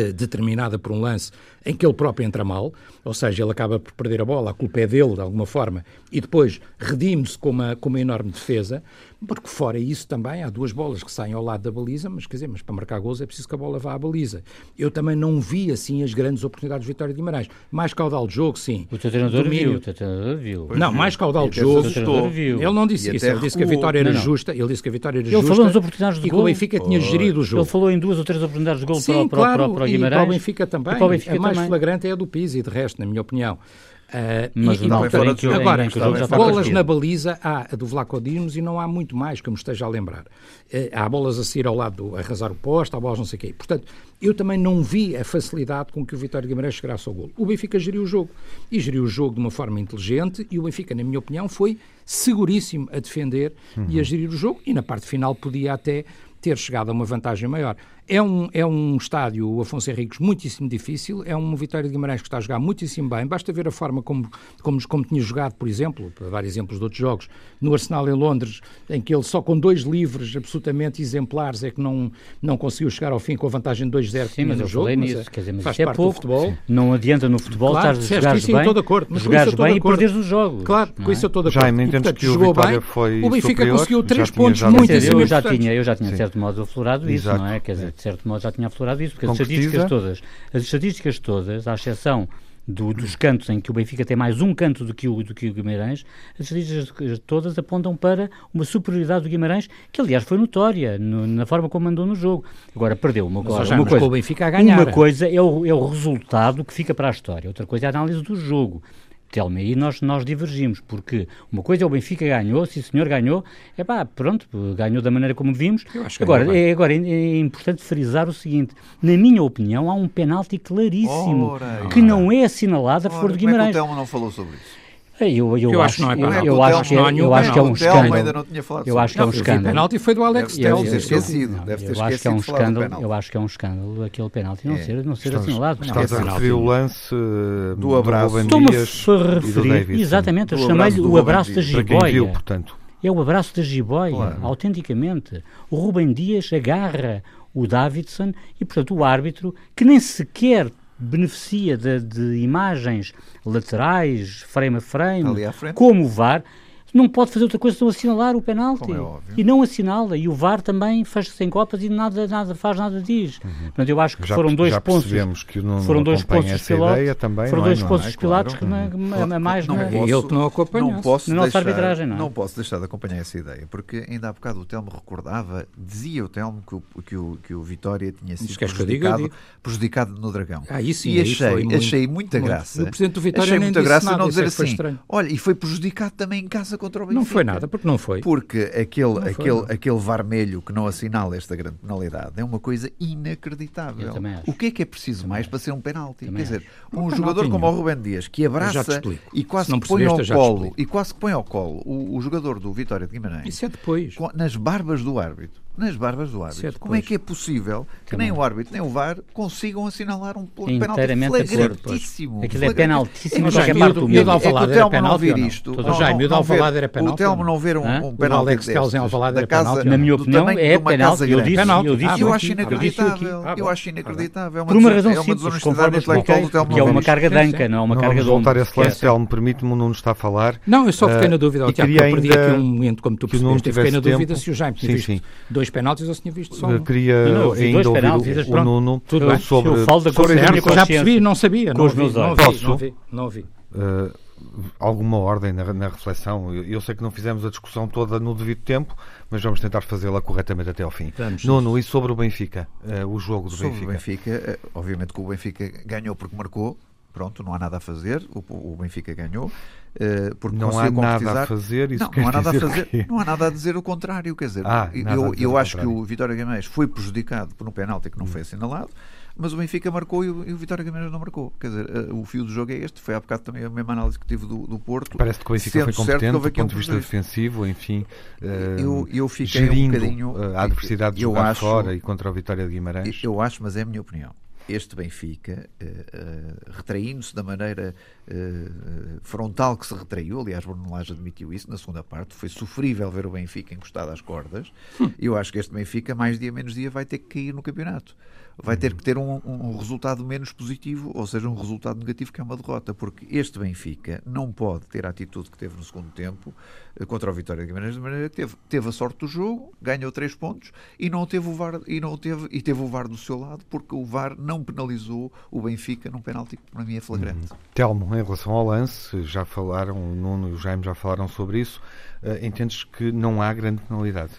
determinada por um lance em que ele próprio entra mal, ou seja, ele acaba por perder a bola, a culpa é dele de alguma forma, e depois redime-se com uma, com uma enorme defesa, porque fora isso também há duas bolas que saem ao lado da baliza, mas quer dizer, mas para marcar gols é preciso que a bola vá à baliza. Eu também não vi assim as grandes oportunidades de Vitória de Guimarães. Mais caudal de jogo, sim.
O teu treinador Domínio. viu, o teu treinador viu.
Não, mais caudal de jogo. Ele não disse isso, ele disse que a vitória era não, não. justa, ele disse que a vitória era
ele
justa.
Ele falou nas oportunidades de
gol. E que o Benfica tinha gerido o jogo.
Ele falou em duas ou três oportunidades de gol
sim,
para,
claro,
para, para, para o Guimarães. E
para o Benfica também. O Benfica a mais também. flagrante é a do Pizzi, de resto, na minha opinião.
Uh, mas e, não, e,
portanto, agora, bolas na baliza há a do Vlaco Dimos e não há muito mais que eu me esteja a lembrar. Uh, há bolas a sair ao lado, do, a arrasar o posto, há bolas não sei o quê. Portanto, eu também não vi a facilidade com que o Vitória de Guimarães chegasse ao golo. O Benfica geriu o jogo. E geriu o jogo de uma forma inteligente e o Benfica, na minha opinião, foi seguríssimo a defender uhum. e a gerir o jogo e na parte final podia até ter chegado a uma vantagem maior. É um, é um estádio, o Afonso Henriques, muitíssimo difícil, é uma vitória de Guimarães que está a jogar muitíssimo bem, basta ver a forma como, como, como tinha jogado, por exemplo, para dar exemplos de outros jogos, no Arsenal em Londres, em que ele só com dois livres absolutamente exemplares é que não, não conseguiu chegar ao fim com a vantagem de 2-0
Sim, mas
no
eu
jogo.
Falei nisso, quer dizer, mas faz é pouco. futebol. Não adianta no futebol claro, estar a jogar bem,
todo acordo, mas
jogares bem e perderes os jogos.
Claro, com é? isso eu estou de acordo.
Já entendes que o Vitória bem, foi
O Benfica
superior,
conseguiu 3 pontos muito
eu já tinha Eu já tinha, de certo modo, aflorado isso, não é? Quer dizer, de certo modo já tinha aflorado isso, porque as estatísticas todas, as estatísticas todas, à exceção do, dos cantos em que o Benfica tem mais um canto do que o, do que o Guimarães, as estatísticas todas apontam para uma superioridade do Guimarães, que aliás foi notória no, na forma como andou no jogo. Agora perdeu uma, agora,
uma coisa.
O
Benfica a ganhar.
Uma coisa é o, é o resultado que fica para a história, outra coisa é a análise do jogo. Telma, aí nós, nós divergimos, porque uma coisa é o Benfica ganhou, se o senhor ganhou, é pá, pronto, ganhou da maneira como vimos. Agora, é, agora é, é, importante frisar o seguinte: na minha opinião, há um penalti claríssimo Ora, que não é assinalado a favor de Guimarães.
Como é que o Telma não falou sobre isso?
Eu, eu, eu acho, que não é penalti. Eu, acho que, eu acho que é um escândalo. Ainda não tinha falado eu acho que é um escândalo. O
penalti foi do Alex Telles.
Deve ter esquecido. Deve ter
eu acho que é um escândalo. Eu acho que é um escândalo aquele penalti não é. ser, não ser assinalado.
Estás a referir o lance
do abraço. Estou-me a referir, exatamente, eu chamei-lhe o abraço da jiboia. portanto. É o abraço da jiboia, autenticamente. O Rubem Dias agarra o Davidson e, portanto, o árbitro, que nem sequer beneficia de, de imagens laterais, frame a frame, como o VAR, não pode fazer outra coisa senão assinalar o penalti. É e não assinala. E o VAR também faz-se sem copas e nada, nada faz, nada diz. Uhum. Portanto, eu acho que
já,
foram dois
já
pontos.
que não, foram dois pontos pilotos. Também,
foram
é?
dois pontos dos pilotos que uhum. a mais
não, não é ele que não acompanhou.
Não posso na nossa deixar, arbitragem, não, é?
não posso deixar de acompanhar essa ideia, porque ainda há bocado o Telmo recordava, dizia o Telmo que o, que o, que o Vitória tinha sido prejudicado, prejudicado no Dragão.
Ah, isso sim,
e achei, achei muita graça. O Presidente do Vitória achei muita graça não dizer assim, olha, e foi prejudicado também em casa contra o Benfica.
Não foi nada porque não foi.
Porque aquele, não aquele, foi, aquele vermelho que não assinala esta grande penalidade é uma coisa inacreditável. O que é que é preciso mais para ser um penalti? Quer dizer, um jogador como o Rubén Dias, que abraça e quase que põe ao colo, e quase que põe ao colo o, o jogador do Vitória de Guimarães.
Isso é depois.
nas barbas do árbitro nas barbas do árbitro. É Como é que é possível que nem o árbitro nem o VAR consigam assinalar um penalti flagrantíssimo?
Aquilo é penaltíssimo,
mas
é parte do
mundo. É que o Telmo não ver isto.
Jaime, o de Alvalade era penalti. O Telmo não ver um penalti
O Alex Telles em Alvalade era penalti.
Na minha opinião, é penalti. Eu disse
eu disse Eu acho inacreditável. Eu acho inacreditável.
Por uma razão simples, conforme que é uma carga de anca, não é uma carga de voltar
a esse lance, Telmo, permite-me, o Nuno está a falar.
Não, eu só fiquei na dúvida, Tiago, eu perdi aqui um momento, como tu percebeste, eu fiquei na dúvida se o Jaime tinha visto dois penaltis ou se tinha visto só um.
Queria não, ainda ouvir o, o Nuno
Tudo bem.
sobre...
Eu falo da sobre
já percebi, não sabia. Com não os meus olhos. Não vi, não vi.
Uh, alguma ordem na, na reflexão. Eu, eu, sei que não fizemos a discussão toda no devido tempo, mas vamos tentar fazê-la corretamente até ao fim. Vamos, Nuno, e sobre o Benfica? Uh, o jogo do
sobre
Benfica?
o Benfica, uh, obviamente que o Benfica ganhou porque marcou, pronto, não há nada a fazer, o, o Benfica ganhou. Uh, porque
não há nada a fazer, isso
não, não há nada a fazer, não há nada a dizer o contrário, quer dizer, ah, eu, eu acho que o Vitória Guimarães foi prejudicado por um penalti que não hum. foi assinalado, mas o Benfica marcou e o, e o Vitória Guimarães não marcou. Quer dizer, uh, o fio do jogo é este. Foi há bocado também a mesma análise que tive do, do Porto.
Parece que o Benfica foi competente do ponto de vista defensivo, enfim, uh, eu, eu fiquei gerindo um bocadinho, a adversidade de jogar acho, fora e contra o Vitória de Guimarães.
Eu acho, mas é a minha opinião este Benfica, uh, uh, retraindo-se da maneira uh, frontal que se retraiu, aliás, Bruno Lage admitiu isso na segunda parte, foi sofrível ver o Benfica encostado às cordas. Hum. Eu acho que este Benfica, mais dia menos dia, vai ter que cair no campeonato vai ter que ter um, um, resultado menos positivo, ou seja, um resultado negativo, que é uma derrota, porque este Benfica não pode ter a atitude que teve no segundo tempo eh, contra o Vitória de Guimarães, de maneira que teve, teve a sorte do jogo, ganhou três pontos e não teve o VAR, e não teve, e teve o VAR do seu lado, porque o VAR não penalizou o Benfica num penalti que para mim é flagrante. Uhum.
Telmo, em relação ao lance, já falaram, o Nuno e o Jaime já falaram sobre isso, uh, entendes que não há grande penalidade?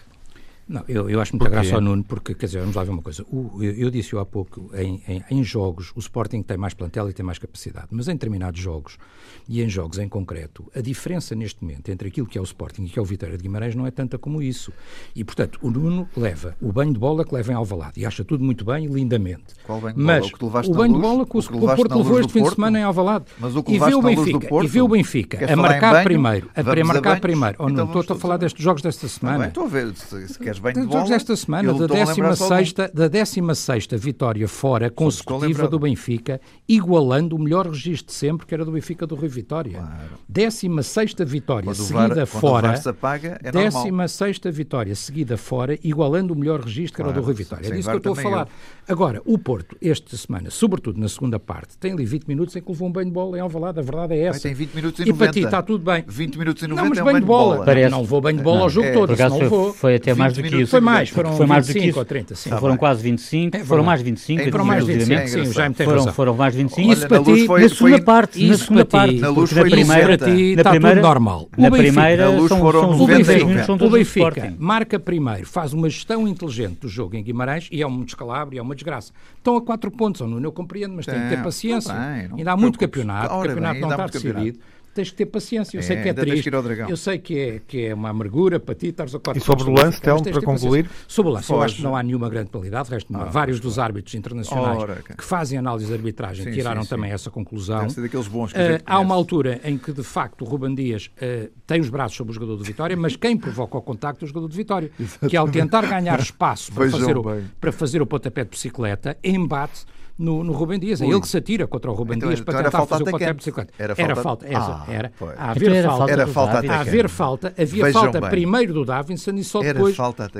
Não, eu, eu acho muita graça ao Nuno, porque, quer dizer, vamos lá ver uma coisa. O, eu, eu disse há pouco, em, em, em, jogos, o Sporting tem mais plantel e tem mais capacidade, mas em determinados jogos, e em jogos em concreto, a diferença neste momento entre aquilo que é o Sporting e que é o Vitória de Guimarães não é tanta como isso. E, portanto, o Nuno leva o banho de bola que leva em Alvalade, e acha tudo muito bem e lindamente.
Qual banho de
mas
bola?
O, o banho de bola que o, o, o Porto levou este fim de semana em Alvalade.
Mas o que e vê o
Benfica,
e
vê o Benfica a marcar primeiro, a marcar primeiro. Ou não, estou a falar destes jogos desta semana.
Estou a ver, se queres banho de bola
esta semana da 16 da 16 vitória fora consecutiva do Benfica, igualando o melhor registro de sempre, que era do Benfica do Rui Vitória. Claro. 16 vitória quando seguida VAR, fora.
Apaga, é
16 vitória seguida fora, igualando o melhor registro, que claro, era do Rui Vitória. É disso que eu estou a falar. Eu. Agora, o Porto, esta semana, sobretudo na segunda parte, tem ali 20 minutos em que levou um banho de bola em Alvalade, a verdade é essa.
tem 20 minutos e
90.
E para
ti está tudo bem.
20 minutos e 90
não, mas
é
banho de bola.
bola.
Parece... Não levou banho de bola não, ao jogo é, todo, não
foi, foi até mais do que isso.
Foi mais, foram
foi
mais 25 do que isso. ou 30, sim.
Foram quase 25, é foram mais 25.
É, foram mais 25, sim, já me tem
foram, foram mais 25.
Isso para ti,
na segunda parte, na segunda parte,
na luz foi primeira,
ti está tudo normal.
Na primeira,
o
Benfica, o Benfica marca primeiro, faz uma gestão inteligente do jogo em Guimarães e é um descalabro e é uma desgraça. Estão a 4 pontos, ou não, eu compreendo, mas tem que ter paciência. Ainda há muito campeonato, o campeonato não está decidido. Tens que ter paciência. Eu sei é, que é triste. Eu sei que é, que é uma amargura para ti, estares a quatro
E sobre o lance, Telmo, para concluir?
Sobre o lance, Foge. eu acho que não há nenhuma grande qualidade. Resto, ah, vários dos árbitros internacionais Ora, que fazem análise de arbitragem sim, tiraram sim, também sim. essa conclusão.
daqueles bons que
uh, há uma altura em que, de facto, o Ruben Dias uh, tem os braços sobre o jogador do Vitória, mas quem provoca o contacto é o jogador do Vitória. que ao tentar ganhar espaço para fazer, o, para fazer o pontapé de bicicleta, embate no, no Rubem Dias. É ele que se atira contra o Rubem então, Dias então para tentar fazer o pontapé de bicicleta.
Era falta. Era falta.
Ah, era. A haver era falta. Era falta a haver falta. Havia Vejam falta bem. primeiro do Davinson e só depois,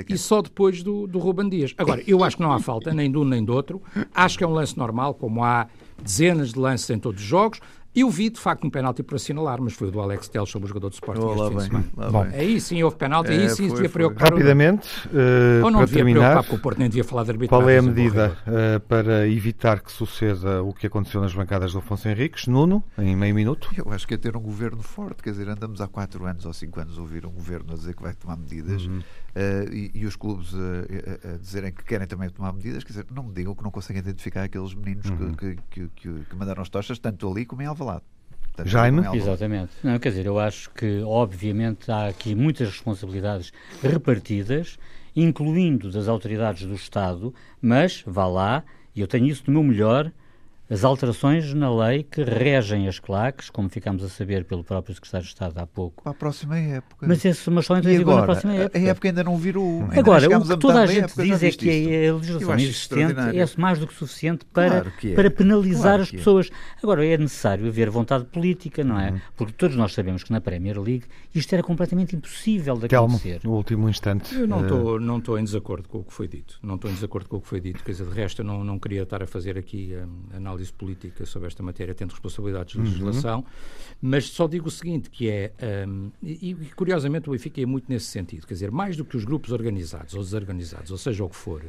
e só depois do, do Rubem Dias. Agora, eu acho que não há falta nem de um nem do outro. Acho que é um lance normal, como há dezenas de lances em todos os jogos. Eu vi, de facto, um penalti por assinalar, mas foi o do Alex Telles sobre o jogador de Sporting oh, este bem, Bom, aí sim houve penalti, é, aí sim se devia preocupar.
Rapidamente, uh,
Ou não
para
devia
terminar,
preocupar com o Porto, nem devia falar de arbitragem.
Qual é a medida uh, para evitar que suceda o que aconteceu nas bancadas do Afonso Henriques? Nuno, em meio minuto?
Eu acho que é ter um governo forte, quer dizer, andamos há quatro anos ou cinco anos a ouvir um governo a dizer que vai tomar medidas uhum. uh, e, e, os clubes a, a, dizerem que querem também tomar medidas, quer dizer, não me digam que não conseguem identificar aqueles meninos uhum. que, que, que, que, mandaram as tochas, tanto ali como em Alvalade.
Jaime?
Exatamente. Não, quer dizer, eu acho que, obviamente, há aqui muitas responsabilidades repartidas, incluindo das autoridades do Estado, mas, vá lá, e eu tenho isso no meu melhor, as alterações na lei que regem as claques, como ficámos a saber pelo próprio Secretário de Estado há pouco.
Para a próxima época.
Mas, esse, mas só entra em vigor na próxima época.
A época ainda não virou.
Agora, o que toda a gente diz é que a legislação existente é mais do que suficiente para, claro que é. para penalizar claro as é. pessoas. É. Agora, é necessário haver vontade política, não é? Uhum. Porque todos nós sabemos que na Premier League isto era completamente impossível de acontecer.
no último instante.
Eu não estou uh... não estou em desacordo com o que foi dito. Não estou em desacordo com o que foi dito. Quer dizer, de resto, eu não, não queria estar a fazer aqui um, análise política sobre esta matéria, tendo responsabilidades de uhum. legislação, uhum. mas só digo o seguinte, que é, um, e, e, curiosamente o Benfica é muito nesse sentido, quer dizer, mais do que os grupos organizados ou desorganizados, ou seja o que for,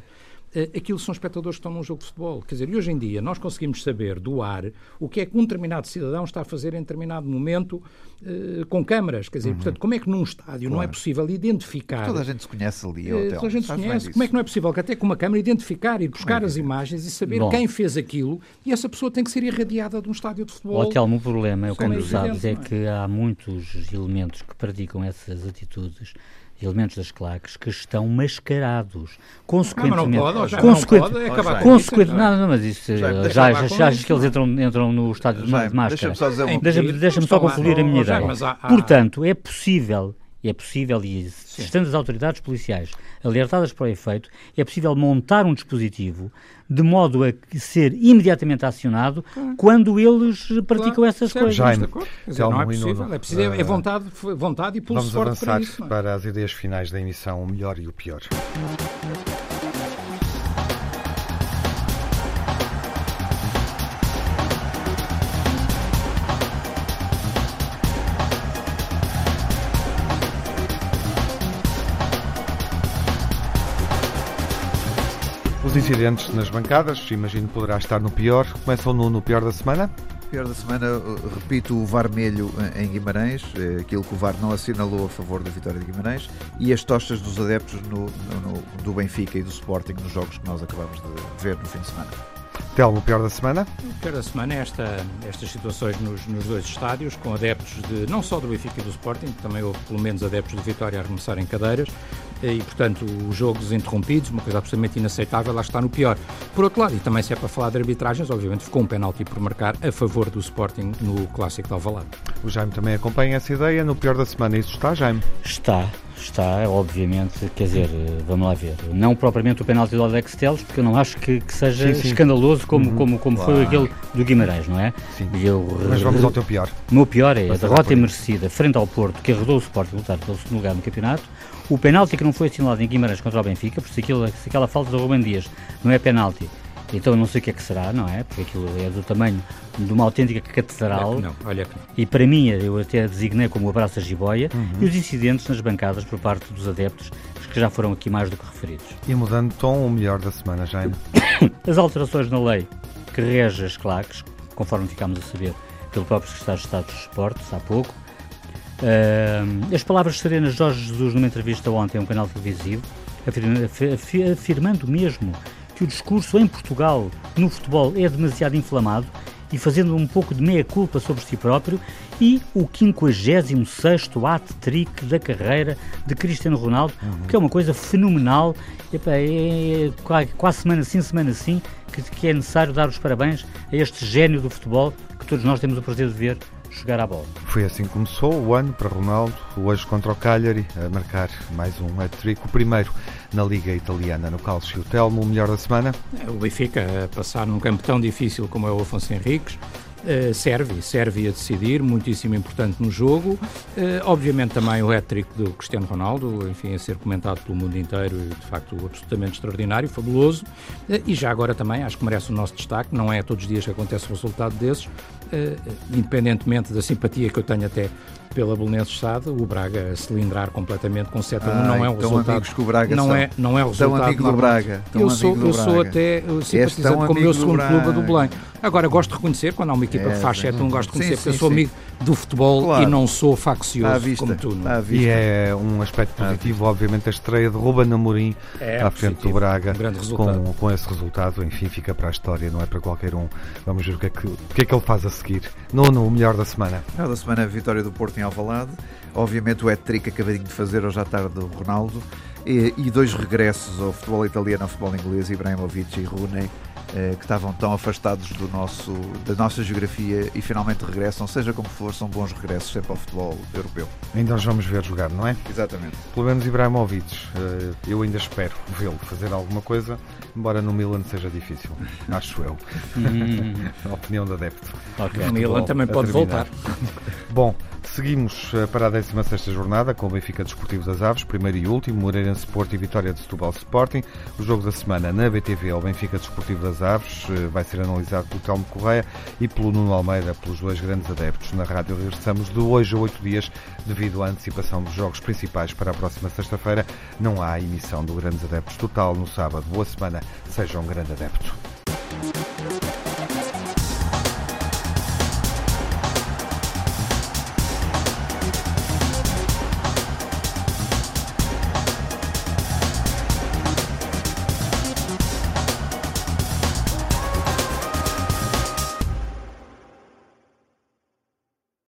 aquilo são espectadores que estão num jogo de futebol. Quer dizer, e hoje em dia nós conseguimos saber do ar o que é que um determinado cidadão está a fazer em determinado momento uh, com câmaras. Quer dizer, uhum. portanto, como é que num estádio claro. não é possível identificar.
Toda a gente se conhece ali.
Uh, toda a gente se conhece. Como é que não é possível que até com uma câmara identificar e buscar é as imagens e saber Bom. quem fez aquilo e essa pessoa tem que ser irradiada de um estádio de futebol.
O Telmo, o problema, é, como tu sabes, é, é que há muitos elementos que praticam essas atitudes elementos das claques que estão mascarados. Consequentemente.
Não, não pode, consequente, não pode acabar
consequente, não, não, mas isso já, já, já acho que eles entram, entram no estádio de, de máscara. Deixa-me só, deixa deixa só concluir a minha ideia. Portanto, é possível é possível, e estando as autoridades policiais alertadas para o efeito, é possível montar um dispositivo de modo a ser imediatamente acionado claro. quando eles praticam claro, essas certo, coisas.
Jaime,
dizer, não é possível, é, preciso, é vontade, vontade e pulso
Vamos
forte para isso.
É? para as ideias finais da emissão, o melhor e o pior. Incidentes nas bancadas, imagino que poderá estar no pior. Começam no, no pior da semana?
Pior da semana, repito, o Varmelho em Guimarães, é aquilo que o VAR não assinalou a favor da vitória de Guimarães, e as tochas dos adeptos no, no, do Benfica e do Sporting nos jogos que nós acabamos de ver no fim de semana.
Telmo, o pior da semana?
O pior da semana é esta, estas situações nos, nos, dois estádios, com adeptos de não só do Benfica e do Sporting, também houve pelo menos adeptos do Vitória a arremessarem cadeiras, e portanto os jogos interrompidos, uma coisa absolutamente inaceitável, lá está no pior. Por outro lado, e também se é para falar de arbitragens, obviamente ficou um penalti por marcar a favor do Sporting no Clássico de Alvalade.
O Jaime também acompanha essa ideia, no pior da semana isso está, Jaime?
Está, está, obviamente, quer dizer, vamos lá ver, não propriamente o penalti do Alex Teles, porque eu não acho que, que seja sim, sim. escandaloso como, uhum. como, como foi aquele do Guimarães, não é?
Sim. Eu, Mas vamos ao teu pior.
O meu pior é a derrota imerecida frente ao Porto, que arredou o Sporting a lutar pelo segundo lugar no campeonato, o penalti que não foi assinalado em Guimarães contra o Benfica, por se, aquilo, se aquela falta do Ruben Dias não é penalti, então não sei o que é que será, não é? Porque aquilo é do tamanho de uma autêntica catedral. Olha
que não, olha que não.
E para mim, eu até designei como o abraço a jiboia uhum. e os incidentes nas bancadas por parte dos adeptos, que já foram aqui mais do que referidos.
E mudando de tom, o melhor da semana, Jaime?
As alterações na lei que rege as claques, conforme ficámos a saber pelo próprio Secretário de Estado dos Esportes, há pouco. Uh, as palavras serenas de Jorge Jesus numa entrevista ontem a um canal televisivo, afirmando mesmo que o discurso em Portugal no futebol é demasiado inflamado e fazendo um pouco de meia-culpa sobre si próprio, e o 56º hat-trick da carreira de Cristiano Ronaldo, uhum. que é uma coisa fenomenal, é, é, quase semana sim, semana sim, que, que é necessário dar os parabéns a este gênio do futebol que todos nós temos o prazer de ver jogar à bola.
Foi assim que começou o ano para Ronaldo, hoje contra o Cagliari, a marcar mais um hat-trick, o primeiro na Liga Italiana, no Calcio. Telmo, o melhor da semana?
É, o Benfica, a passar num campo tão difícil como é o Afonso Henriques, Uh, serve, serve a decidir, muitíssimo importante no jogo. Uh, obviamente também o hat-trick do Cristiano Ronaldo, enfim, a ser comentado pelo mundo inteiro de facto absolutamente extraordinário, fabuloso. Uh, e já agora também, acho que merece o nosso destaque, não é todos os dias que acontece o resultado desses, independentemente da simpatia que eu tenho até pela Belenenses Sade, o Braga a cilindrar completamente com 7 a 1 ah, não é um resultado.
que o Braga
não
são.
é, não é o resultado.
Tão amigo do Braga.
Eu sou, eu sou até simpatizante como o meu segundo clube do Belém. Agora, gosto de reconhecer, quando há uma equipa é, que faz 7 a 1, gosto de reconhecer, sim, porque sim, eu sou sim. amigo do futebol claro. e não sou faccioso vista, como tu. Não?
E é um aspecto positivo, obviamente, a estreia de Ruben Amorim é, à frente positivo. do Braga um com, com esse resultado. Enfim, fica para a história, não é para qualquer um. Vamos ver o que é que, o que, é que ele faz a seguir. Nono, o melhor da semana.
O melhor da semana é a vitória do Porto em Alvalade. Obviamente o hat-trick acabadinho de fazer hoje à tarde do Ronaldo. E, e, dois regressos ao futebol italiano, ao futebol inglês, Ibrahimovic e Rooney, eh, que estavam tão afastados do nosso, da nossa geografia e finalmente regressam, seja como for, são bons regressos sempre ao futebol europeu.
Ainda os vamos ver jogar, não é?
Exatamente.
Pelo menos Ibrahimovic, eh, eu ainda espero vê-lo fazer alguma coisa, embora no Milan seja difícil, acho eu. A opinião do adepto.
Okay. O Milan também pode voltar.
Bom, Seguimos eh, para a 16 jornada com o Benfica Desportivo das Aves, primeiro e último, Moreirense Sport e Vitória de Setúbal Sporting. O jogo da semana na BTV ao Benfica Desportivo das Aves eh, vai ser analisado pelo Telmo Correia e pelo Nuno Almeida, pelos dois grandes adeptos. Na rádio regressamos de hoje a oito dias devido à antecipação dos jogos principais para a próxima sexta-feira. Não há emissão do Grandes Adeptos total no sábado. Boa semana, seja um grande adepto.